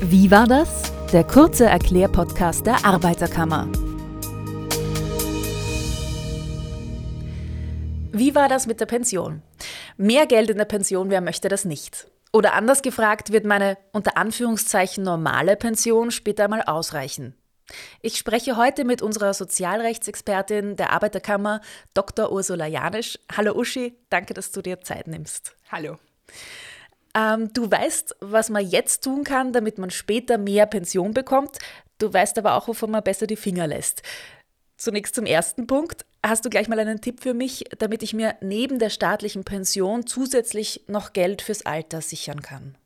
Wie war das? Der kurze Erklärpodcast der Arbeiterkammer. Wie war das mit der Pension? Mehr Geld in der Pension, wer möchte das nicht? Oder anders gefragt, wird meine unter Anführungszeichen normale Pension später einmal ausreichen? Ich spreche heute mit unserer Sozialrechtsexpertin der Arbeiterkammer, Dr. Ursula Janisch. Hallo Uschi, danke, dass du dir Zeit nimmst. Hallo. Ähm, du weißt, was man jetzt tun kann, damit man später mehr Pension bekommt. Du weißt aber auch, wovon man besser die Finger lässt. Zunächst zum ersten Punkt. Hast du gleich mal einen Tipp für mich, damit ich mir neben der staatlichen Pension zusätzlich noch Geld fürs Alter sichern kann?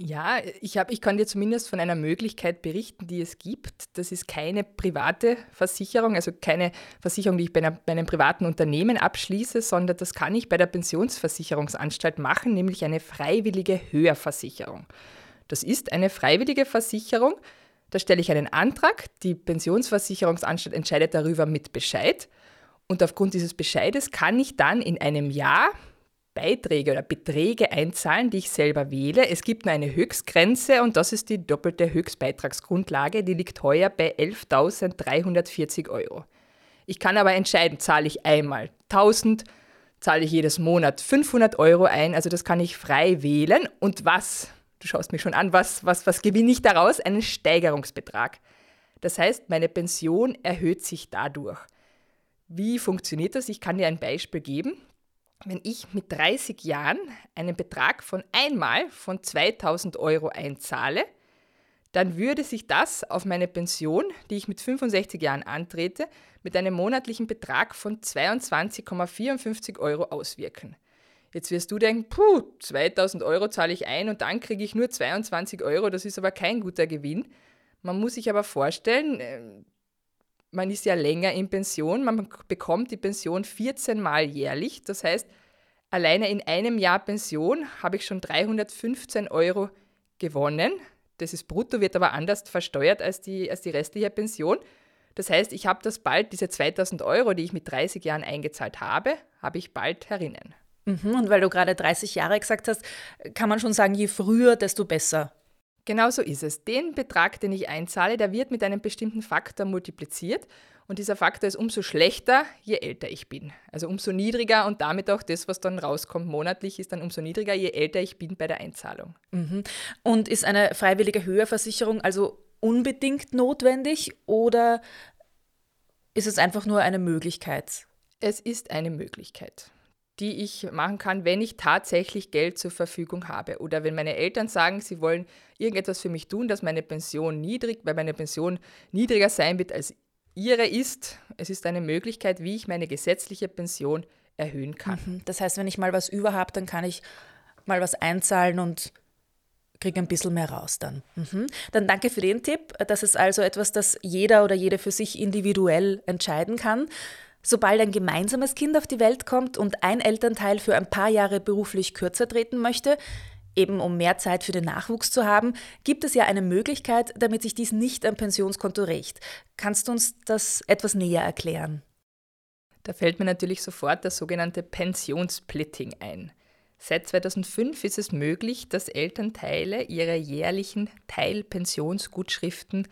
Ja, ich, hab, ich kann dir zumindest von einer Möglichkeit berichten, die es gibt. Das ist keine private Versicherung, also keine Versicherung, die ich bei, einer, bei einem privaten Unternehmen abschließe, sondern das kann ich bei der Pensionsversicherungsanstalt machen, nämlich eine freiwillige Höherversicherung. Das ist eine freiwillige Versicherung. Da stelle ich einen Antrag, die Pensionsversicherungsanstalt entscheidet darüber mit Bescheid. Und aufgrund dieses Bescheides kann ich dann in einem Jahr Beiträge oder Beträge einzahlen, die ich selber wähle. Es gibt nur eine Höchstgrenze und das ist die doppelte Höchstbeitragsgrundlage. Die liegt heuer bei 11.340 Euro. Ich kann aber entscheiden, zahle ich einmal 1000, zahle ich jedes Monat 500 Euro ein. Also das kann ich frei wählen. Und was, du schaust mich schon an, was, was, was gewinne ich daraus? Einen Steigerungsbetrag. Das heißt, meine Pension erhöht sich dadurch. Wie funktioniert das? Ich kann dir ein Beispiel geben wenn ich mit 30 Jahren einen Betrag von einmal von 2000 Euro einzahle, dann würde sich das auf meine Pension, die ich mit 65 Jahren antrete, mit einem monatlichen Betrag von 22,54 Euro auswirken. Jetzt wirst du denken, puh, 2000 Euro zahle ich ein und dann kriege ich nur 22 Euro, das ist aber kein guter Gewinn. Man muss sich aber vorstellen, ähm, man ist ja länger in Pension, man bekommt die Pension 14 Mal jährlich. Das heißt, alleine in einem Jahr Pension habe ich schon 315 Euro gewonnen. Das ist brutto, wird aber anders versteuert als die, als die restliche Pension. Das heißt, ich habe das bald, diese 2000 Euro, die ich mit 30 Jahren eingezahlt habe, habe ich bald herinnen. Mhm, und weil du gerade 30 Jahre gesagt hast, kann man schon sagen, je früher, desto besser. Genau so ist es. Den Betrag, den ich einzahle, der wird mit einem bestimmten Faktor multipliziert und dieser Faktor ist umso schlechter, je älter ich bin. Also umso niedriger und damit auch das, was dann rauskommt monatlich, ist dann umso niedriger, je älter ich bin bei der Einzahlung. Mhm. Und ist eine freiwillige Höherversicherung also unbedingt notwendig oder ist es einfach nur eine Möglichkeit? Es ist eine Möglichkeit die ich machen kann, wenn ich tatsächlich Geld zur Verfügung habe. Oder wenn meine Eltern sagen, sie wollen irgendetwas für mich tun, dass meine Pension niedrig, weil meine Pension niedriger sein wird als ihre ist. Es ist eine Möglichkeit, wie ich meine gesetzliche Pension erhöhen kann. Mhm. Das heißt, wenn ich mal was über habe, dann kann ich mal was einzahlen und kriege ein bisschen mehr raus dann. Mhm. Dann danke für den Tipp. Das ist also etwas, das jeder oder jede für sich individuell entscheiden kann. Sobald ein gemeinsames Kind auf die Welt kommt und ein Elternteil für ein paar Jahre beruflich kürzer treten möchte, eben um mehr Zeit für den Nachwuchs zu haben, gibt es ja eine Möglichkeit, damit sich dies nicht am Pensionskonto rächt. Kannst du uns das etwas näher erklären? Da fällt mir natürlich sofort das sogenannte Pensionssplitting ein. Seit 2005 ist es möglich, dass Elternteile ihre jährlichen Teilpensionsgutschriften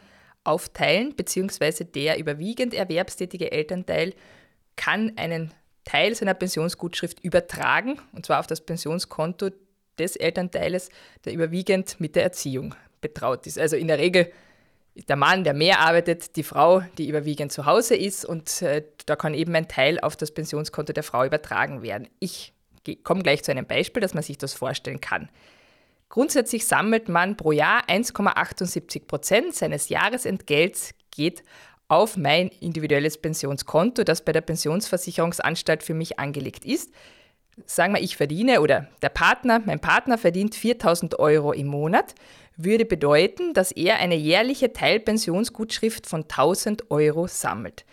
aufteilen, beziehungsweise der überwiegend erwerbstätige Elternteil kann einen Teil seiner Pensionsgutschrift übertragen, und zwar auf das Pensionskonto des Elternteiles, der überwiegend mit der Erziehung betraut ist. Also in der Regel der Mann, der mehr arbeitet, die Frau, die überwiegend zu Hause ist und äh, da kann eben ein Teil auf das Pensionskonto der Frau übertragen werden. Ich komme gleich zu einem Beispiel, dass man sich das vorstellen kann. Grundsätzlich sammelt man pro Jahr 1,78 Prozent seines Jahresentgelts geht auf mein individuelles Pensionskonto, das bei der Pensionsversicherungsanstalt für mich angelegt ist. Sagen wir, ich verdiene oder der Partner, mein Partner verdient 4000 Euro im Monat, würde bedeuten, dass er eine jährliche Teilpensionsgutschrift von 1000 Euro sammelt.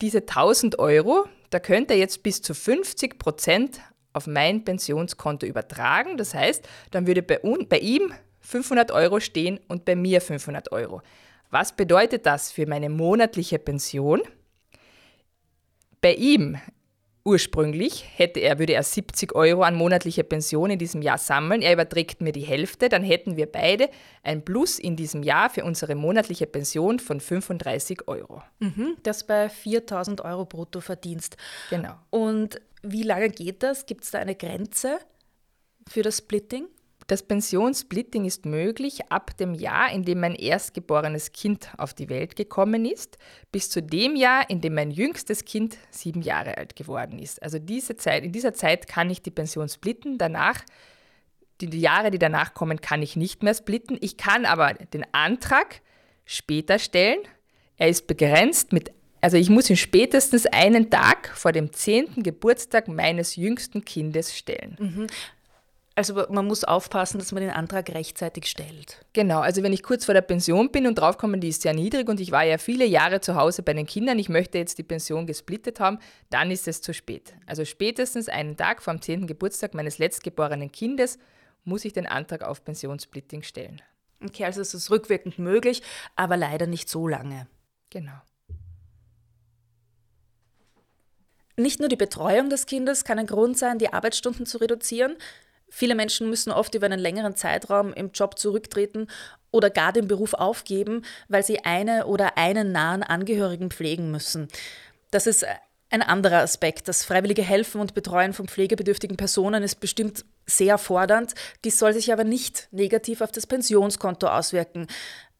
Diese 1000 Euro, da könnte er jetzt bis zu 50 Prozent auf mein Pensionskonto übertragen. Das heißt, dann würde bei, bei ihm 500 Euro stehen und bei mir 500 Euro. Was bedeutet das für meine monatliche Pension? Bei ihm Ursprünglich hätte er, würde er 70 Euro an monatliche Pension in diesem Jahr sammeln. Er überträgt mir die Hälfte, dann hätten wir beide ein Plus in diesem Jahr für unsere monatliche Pension von 35 Euro. Mhm, das bei 4000 Euro brutto verdienst. Genau. Und wie lange geht das? Gibt es da eine Grenze für das Splitting? Das Pensionssplitting ist möglich ab dem Jahr, in dem mein erstgeborenes Kind auf die Welt gekommen ist, bis zu dem Jahr, in dem mein jüngstes Kind sieben Jahre alt geworden ist. Also diese Zeit, in dieser Zeit kann ich die Pension splitten. Danach, die, Jahre, die danach kommen, kann ich nicht mehr splitten. Ich kann aber den Antrag später stellen. Er ist begrenzt mit also ich muss ihn spätestens einen Tag vor dem zehnten Geburtstag meines jüngsten Kindes stellen. Mhm. Also man muss aufpassen, dass man den Antrag rechtzeitig stellt. Genau, also wenn ich kurz vor der Pension bin und draufkomme, die ist sehr niedrig und ich war ja viele Jahre zu Hause bei den Kindern, ich möchte jetzt die Pension gesplittet haben, dann ist es zu spät. Also spätestens einen Tag vor dem 10. Geburtstag meines letztgeborenen Kindes muss ich den Antrag auf Pensionssplitting stellen. Okay, also es ist rückwirkend möglich, aber leider nicht so lange. Genau. Nicht nur die Betreuung des Kindes kann ein Grund sein, die Arbeitsstunden zu reduzieren, Viele Menschen müssen oft über einen längeren Zeitraum im Job zurücktreten oder gar den Beruf aufgeben, weil sie eine oder einen nahen Angehörigen pflegen müssen. Das ist ein anderer Aspekt. Das freiwillige Helfen und Betreuen von pflegebedürftigen Personen ist bestimmt sehr fordernd. Dies soll sich aber nicht negativ auf das Pensionskonto auswirken.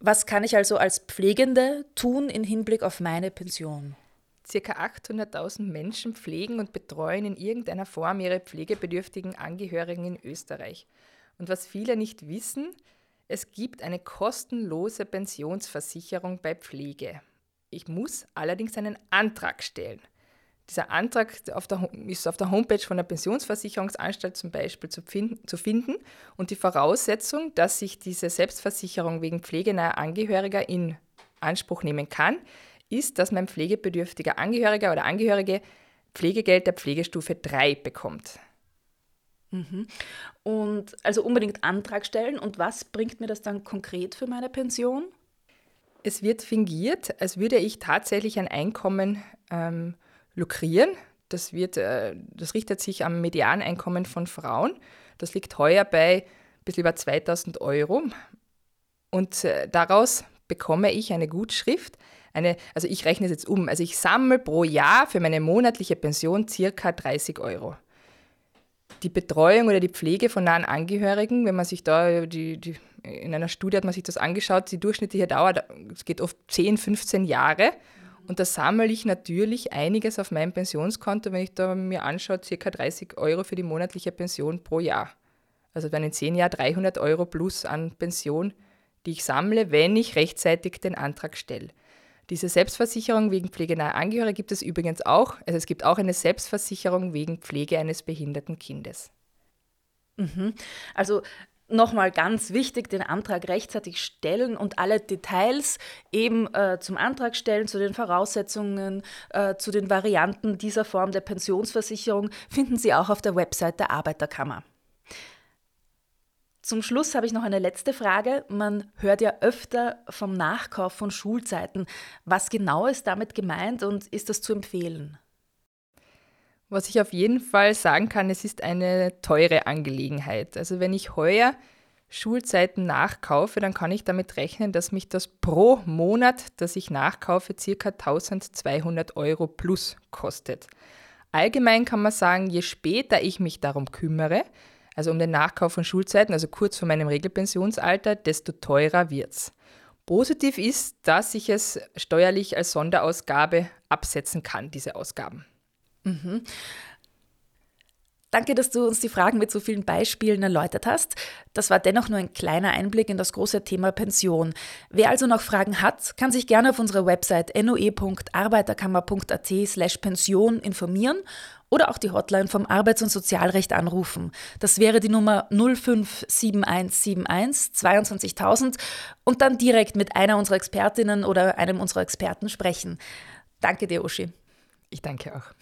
Was kann ich also als Pflegende tun in Hinblick auf meine Pension? Circa 800.000 Menschen pflegen und betreuen in irgendeiner Form ihre pflegebedürftigen Angehörigen in Österreich. Und was viele nicht wissen, es gibt eine kostenlose Pensionsversicherung bei Pflege. Ich muss allerdings einen Antrag stellen. Dieser Antrag auf der, ist auf der Homepage von der Pensionsversicherungsanstalt zum Beispiel zu, finden, zu finden. Und die Voraussetzung, dass ich diese Selbstversicherung wegen pflegenaher Angehöriger in Anspruch nehmen kann, ist, dass mein pflegebedürftiger Angehöriger oder Angehörige Pflegegeld der Pflegestufe 3 bekommt. Mhm. Und also unbedingt Antrag stellen. Und was bringt mir das dann konkret für meine Pension? Es wird fingiert, als würde ich tatsächlich ein Einkommen ähm, lukrieren. Das, wird, äh, das richtet sich am Medianeinkommen von Frauen. Das liegt heuer bei ein bisschen über 2000 Euro. Und äh, daraus bekomme ich eine Gutschrift, eine, also ich rechne es jetzt um, also ich sammle pro Jahr für meine monatliche Pension circa 30 Euro. Die Betreuung oder die Pflege von nahen Angehörigen, wenn man sich da, die, die, in einer Studie hat man sich das angeschaut, die durchschnittliche Dauer, es geht oft 10, 15 Jahre. Und da sammle ich natürlich einiges auf meinem Pensionskonto, wenn ich da mir anschaue, circa 30 Euro für die monatliche Pension pro Jahr. Also dann in 10 Jahren 300 Euro plus an Pension, die ich sammle, wenn ich rechtzeitig den Antrag stelle. Diese Selbstversicherung wegen pflegenaher Angehöriger gibt es übrigens auch. Also es gibt auch eine Selbstversicherung wegen Pflege eines behinderten Kindes. Mhm. Also nochmal ganz wichtig, den Antrag rechtzeitig stellen und alle Details eben äh, zum Antrag stellen, zu den Voraussetzungen, äh, zu den Varianten dieser Form der Pensionsversicherung finden Sie auch auf der Website der Arbeiterkammer. Zum Schluss habe ich noch eine letzte Frage. Man hört ja öfter vom Nachkauf von Schulzeiten. Was genau ist damit gemeint und ist das zu empfehlen? Was ich auf jeden Fall sagen kann, es ist eine teure Angelegenheit. Also wenn ich heuer Schulzeiten nachkaufe, dann kann ich damit rechnen, dass mich das pro Monat, das ich nachkaufe, ca. 1200 Euro plus kostet. Allgemein kann man sagen, je später ich mich darum kümmere, also um den Nachkauf von Schulzeiten, also kurz vor meinem Regelpensionsalter, desto teurer wird es. Positiv ist, dass ich es steuerlich als Sonderausgabe absetzen kann, diese Ausgaben. Mhm. Danke, dass du uns die Fragen mit so vielen Beispielen erläutert hast. Das war dennoch nur ein kleiner Einblick in das große Thema Pension. Wer also noch Fragen hat, kann sich gerne auf unserer Website noe.arbeiterkammer.at/pension informieren oder auch die Hotline vom Arbeits- und Sozialrecht anrufen. Das wäre die Nummer 057171 22000 und dann direkt mit einer unserer Expertinnen oder einem unserer Experten sprechen. Danke dir, Uschi. Ich danke auch.